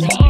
Bye.